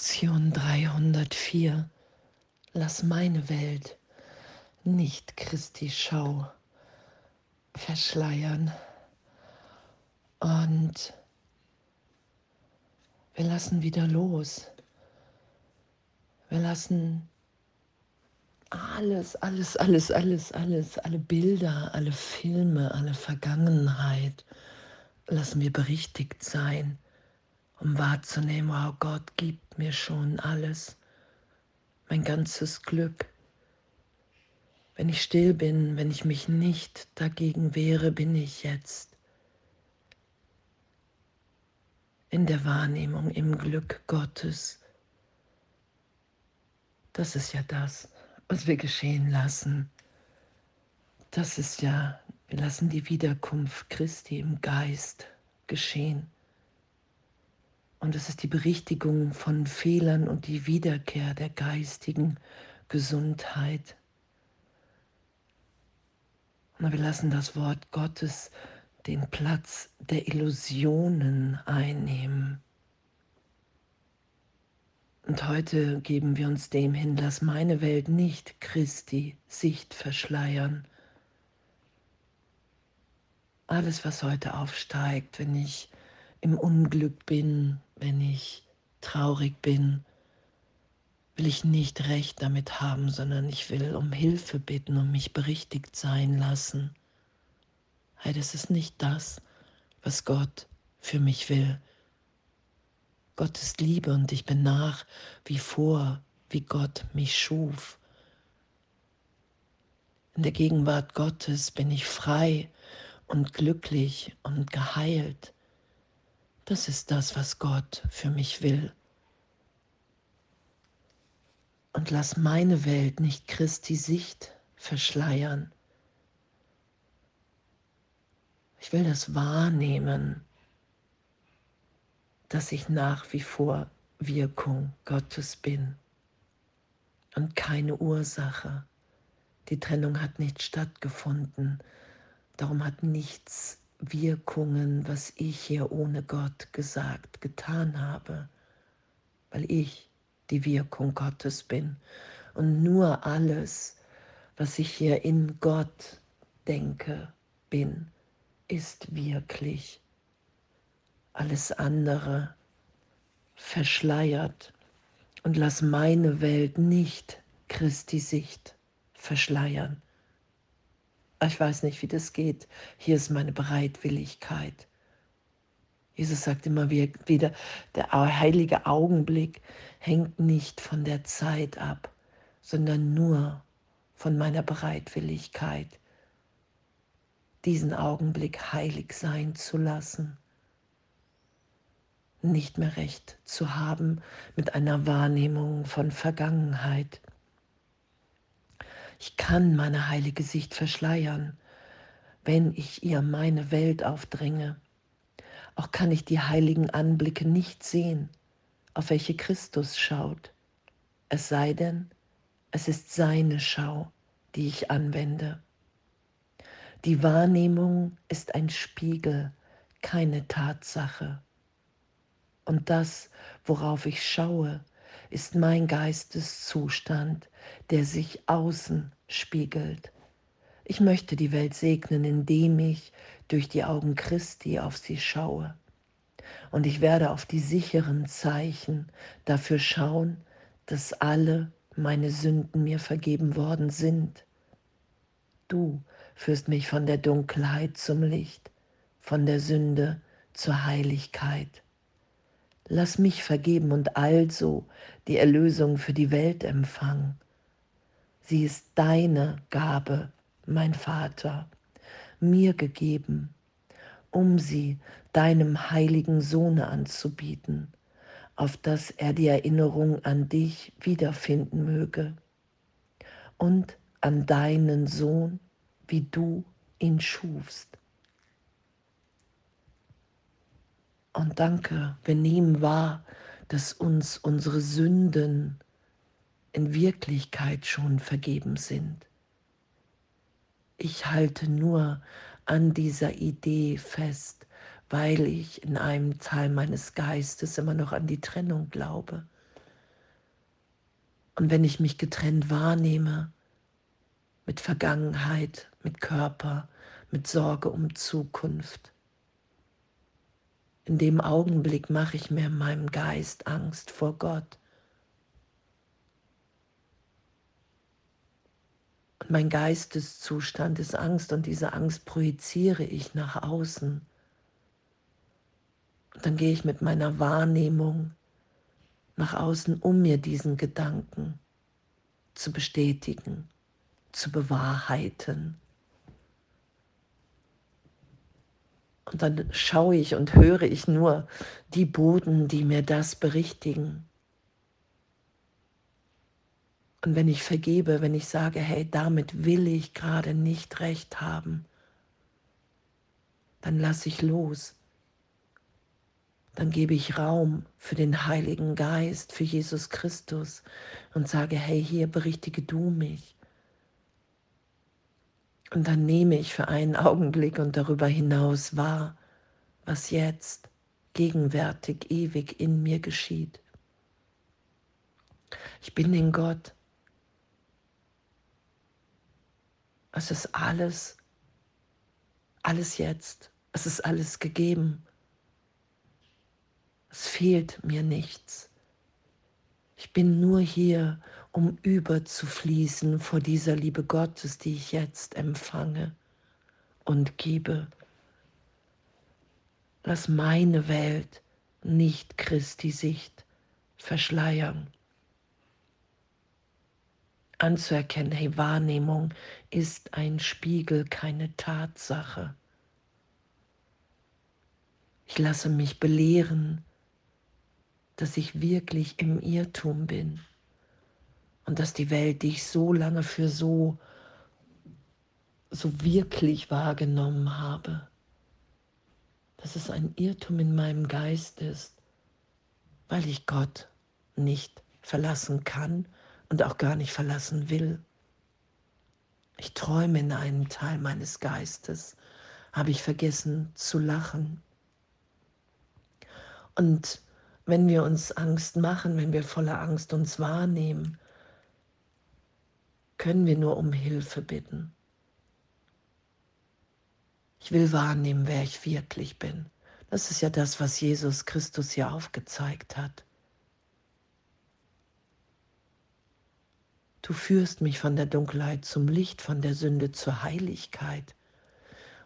Lektion 304. Lass meine Welt nicht Christi Schau verschleiern. Und wir lassen wieder los. Wir lassen alles, alles, alles, alles, alles, alle Bilder, alle Filme, alle Vergangenheit, lassen wir berichtigt sein um wahrzunehmen, oh Gott gibt mir schon alles, mein ganzes Glück. Wenn ich still bin, wenn ich mich nicht dagegen wehre, bin ich jetzt in der Wahrnehmung, im Glück Gottes. Das ist ja das, was wir geschehen lassen. Das ist ja, wir lassen die Wiederkunft Christi im Geist geschehen. Und es ist die Berichtigung von Fehlern und die Wiederkehr der geistigen Gesundheit. Und wir lassen das Wort Gottes den Platz der Illusionen einnehmen. Und heute geben wir uns dem hin, lass meine Welt nicht Christi Sicht verschleiern. Alles, was heute aufsteigt, wenn ich im Unglück bin, wenn ich traurig bin, will ich nicht recht damit haben, sondern ich will um Hilfe bitten und mich berichtigt sein lassen. Hey, das ist nicht das, was Gott für mich will. Gott ist Liebe und ich bin nach wie vor, wie Gott mich schuf. In der Gegenwart Gottes bin ich frei und glücklich und geheilt. Das ist das, was Gott für mich will. Und lass meine Welt nicht Christi Sicht verschleiern. Ich will das wahrnehmen, dass ich nach wie vor Wirkung Gottes bin und keine Ursache. Die Trennung hat nicht stattgefunden, darum hat nichts Wirkungen, was ich hier ohne Gott gesagt, getan habe, weil ich die Wirkung Gottes bin und nur alles, was ich hier in Gott denke, bin, ist wirklich. Alles andere verschleiert und lass meine Welt nicht Christi Sicht verschleiern. Ich weiß nicht, wie das geht. Hier ist meine Bereitwilligkeit. Jesus sagt immer wieder, der heilige Augenblick hängt nicht von der Zeit ab, sondern nur von meiner Bereitwilligkeit, diesen Augenblick heilig sein zu lassen, nicht mehr recht zu haben mit einer Wahrnehmung von Vergangenheit, ich kann meine heilige Sicht verschleiern, wenn ich ihr meine Welt aufdränge. Auch kann ich die heiligen Anblicke nicht sehen, auf welche Christus schaut. Es sei denn, es ist seine Schau, die ich anwende. Die Wahrnehmung ist ein Spiegel, keine Tatsache. Und das, worauf ich schaue, ist mein Geisteszustand, der sich außen spiegelt. Ich möchte die Welt segnen, indem ich durch die Augen Christi auf sie schaue. Und ich werde auf die sicheren Zeichen dafür schauen, dass alle meine Sünden mir vergeben worden sind. Du führst mich von der Dunkelheit zum Licht, von der Sünde zur Heiligkeit. Lass mich vergeben und also die Erlösung für die Welt empfangen. Sie ist deine Gabe, mein Vater, mir gegeben, um sie deinem heiligen Sohne anzubieten, auf dass er die Erinnerung an dich wiederfinden möge und an deinen Sohn, wie du ihn schufst. Und danke, wir nehmen wahr, dass uns unsere Sünden in Wirklichkeit schon vergeben sind. Ich halte nur an dieser Idee fest, weil ich in einem Teil meines Geistes immer noch an die Trennung glaube. Und wenn ich mich getrennt wahrnehme, mit Vergangenheit, mit Körper, mit Sorge um Zukunft, in dem Augenblick mache ich mir in meinem Geist Angst vor Gott. Und mein Geisteszustand ist Angst und diese Angst projiziere ich nach außen. Und dann gehe ich mit meiner Wahrnehmung nach außen, um mir diesen Gedanken zu bestätigen, zu bewahrheiten. Und dann schaue ich und höre ich nur die Boden, die mir das berichtigen. Und wenn ich vergebe, wenn ich sage, hey, damit will ich gerade nicht recht haben, dann lasse ich los. Dann gebe ich Raum für den Heiligen Geist, für Jesus Christus und sage, hey, hier berichtige du mich. Und dann nehme ich für einen Augenblick und darüber hinaus wahr, was jetzt gegenwärtig, ewig in mir geschieht. Ich bin in Gott. Es ist alles, alles jetzt. Es ist alles gegeben. Es fehlt mir nichts. Ich bin nur hier, um überzufließen vor dieser Liebe Gottes, die ich jetzt empfange und gebe. Lass meine Welt nicht Christi Sicht verschleiern. Anzuerkennen, hey, Wahrnehmung ist ein Spiegel, keine Tatsache. Ich lasse mich belehren, dass ich wirklich im Irrtum bin und dass die Welt, die ich so lange für so, so wirklich wahrgenommen habe, dass es ein Irrtum in meinem Geist ist, weil ich Gott nicht verlassen kann und auch gar nicht verlassen will. Ich träume in einem Teil meines Geistes, habe ich vergessen zu lachen. Und wenn wir uns Angst machen, wenn wir voller Angst uns wahrnehmen, können wir nur um Hilfe bitten. Ich will wahrnehmen, wer ich wirklich bin. Das ist ja das, was Jesus Christus hier aufgezeigt hat. Du führst mich von der Dunkelheit zum Licht, von der Sünde zur Heiligkeit.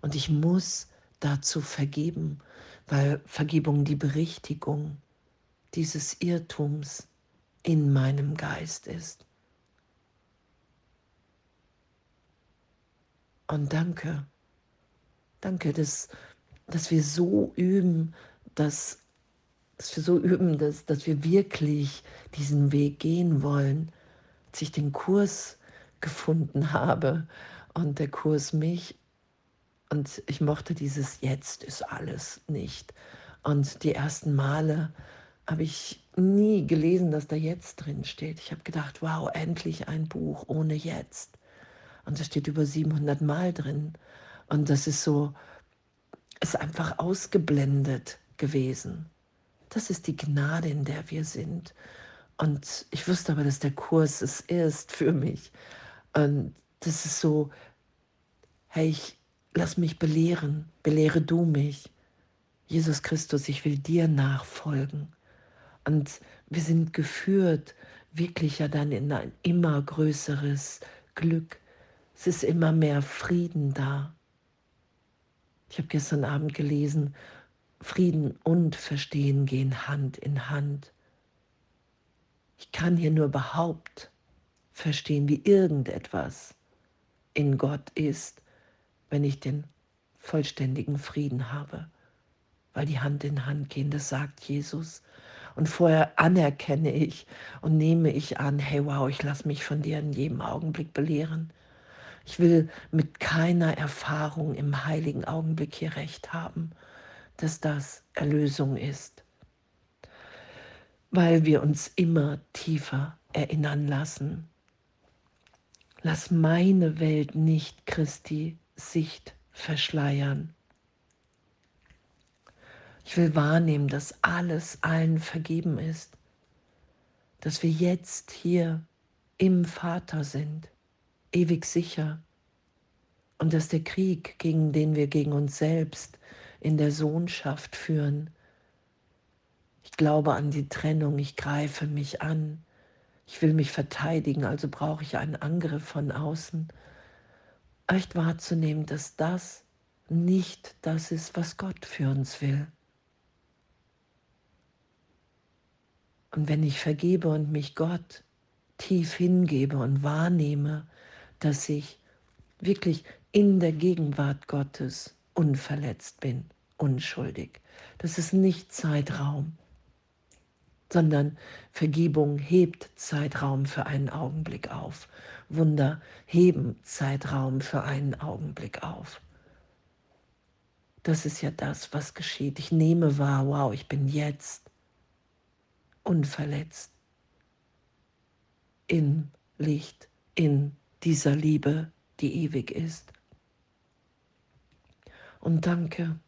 Und ich muss dazu vergeben, weil Vergebung die Berichtigung dieses Irrtums in meinem Geist ist. Und danke, danke, dass, dass wir so üben, dass, dass wir so üben, dass, dass wir wirklich diesen Weg gehen wollen. Als ich den Kurs gefunden habe und der Kurs mich und ich mochte dieses Jetzt ist alles nicht. Und die ersten Male habe ich nie gelesen, dass da jetzt drin steht. Ich habe gedacht, wow, endlich ein Buch ohne jetzt. Und da steht über 700 Mal drin. Und das ist so, ist einfach ausgeblendet gewesen. Das ist die Gnade, in der wir sind. Und ich wusste aber, dass der Kurs es ist für mich. Und das ist so, hey, ich lass mich belehren, belehre du mich. Jesus Christus, ich will dir nachfolgen. Und wir sind geführt wirklich ja dann in ein immer größeres Glück. Es ist immer mehr Frieden da. Ich habe gestern Abend gelesen, Frieden und Verstehen gehen Hand in Hand. Ich kann hier nur überhaupt verstehen, wie irgendetwas in Gott ist, wenn ich den vollständigen Frieden habe, weil die Hand in Hand gehen, das sagt Jesus. Und vorher anerkenne ich und nehme ich an, hey wow, ich lasse mich von dir in jedem Augenblick belehren. Ich will mit keiner Erfahrung im heiligen Augenblick hier recht haben, dass das Erlösung ist, weil wir uns immer tiefer erinnern lassen. Lass meine Welt nicht Christi Sicht verschleiern. Ich will wahrnehmen, dass alles allen vergeben ist, dass wir jetzt hier im Vater sind, ewig sicher. Und dass der Krieg, gegen den wir gegen uns selbst in der Sohnschaft führen, ich glaube an die Trennung, ich greife mich an, ich will mich verteidigen, also brauche ich einen Angriff von außen. Echt wahrzunehmen, dass das nicht das ist, was Gott für uns will. Und wenn ich vergebe und mich Gott tief hingebe und wahrnehme, dass ich wirklich in der Gegenwart Gottes unverletzt bin, unschuldig. Das ist nicht Zeitraum, sondern Vergebung hebt Zeitraum für einen Augenblick auf. Wunder heben Zeitraum für einen Augenblick auf. Das ist ja das, was geschieht. Ich nehme wahr, wow, ich bin jetzt unverletzt im Licht, in dieser Liebe, die ewig ist. Und danke,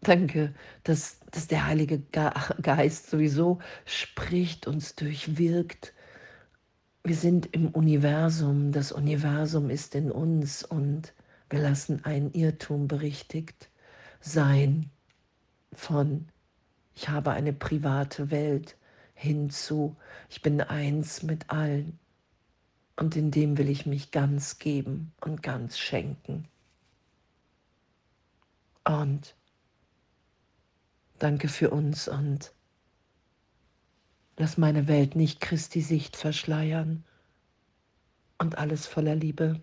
danke, dass, dass der Heilige Geist sowieso spricht, uns durchwirkt. Wir sind im Universum, das Universum ist in uns und wir lassen einen Irrtum berichtigt sein von ich habe eine private Welt hinzu, ich bin eins mit allen und in dem will ich mich ganz geben und ganz schenken. Und danke für uns und lass meine Welt nicht Christi Sicht verschleiern und alles voller Liebe.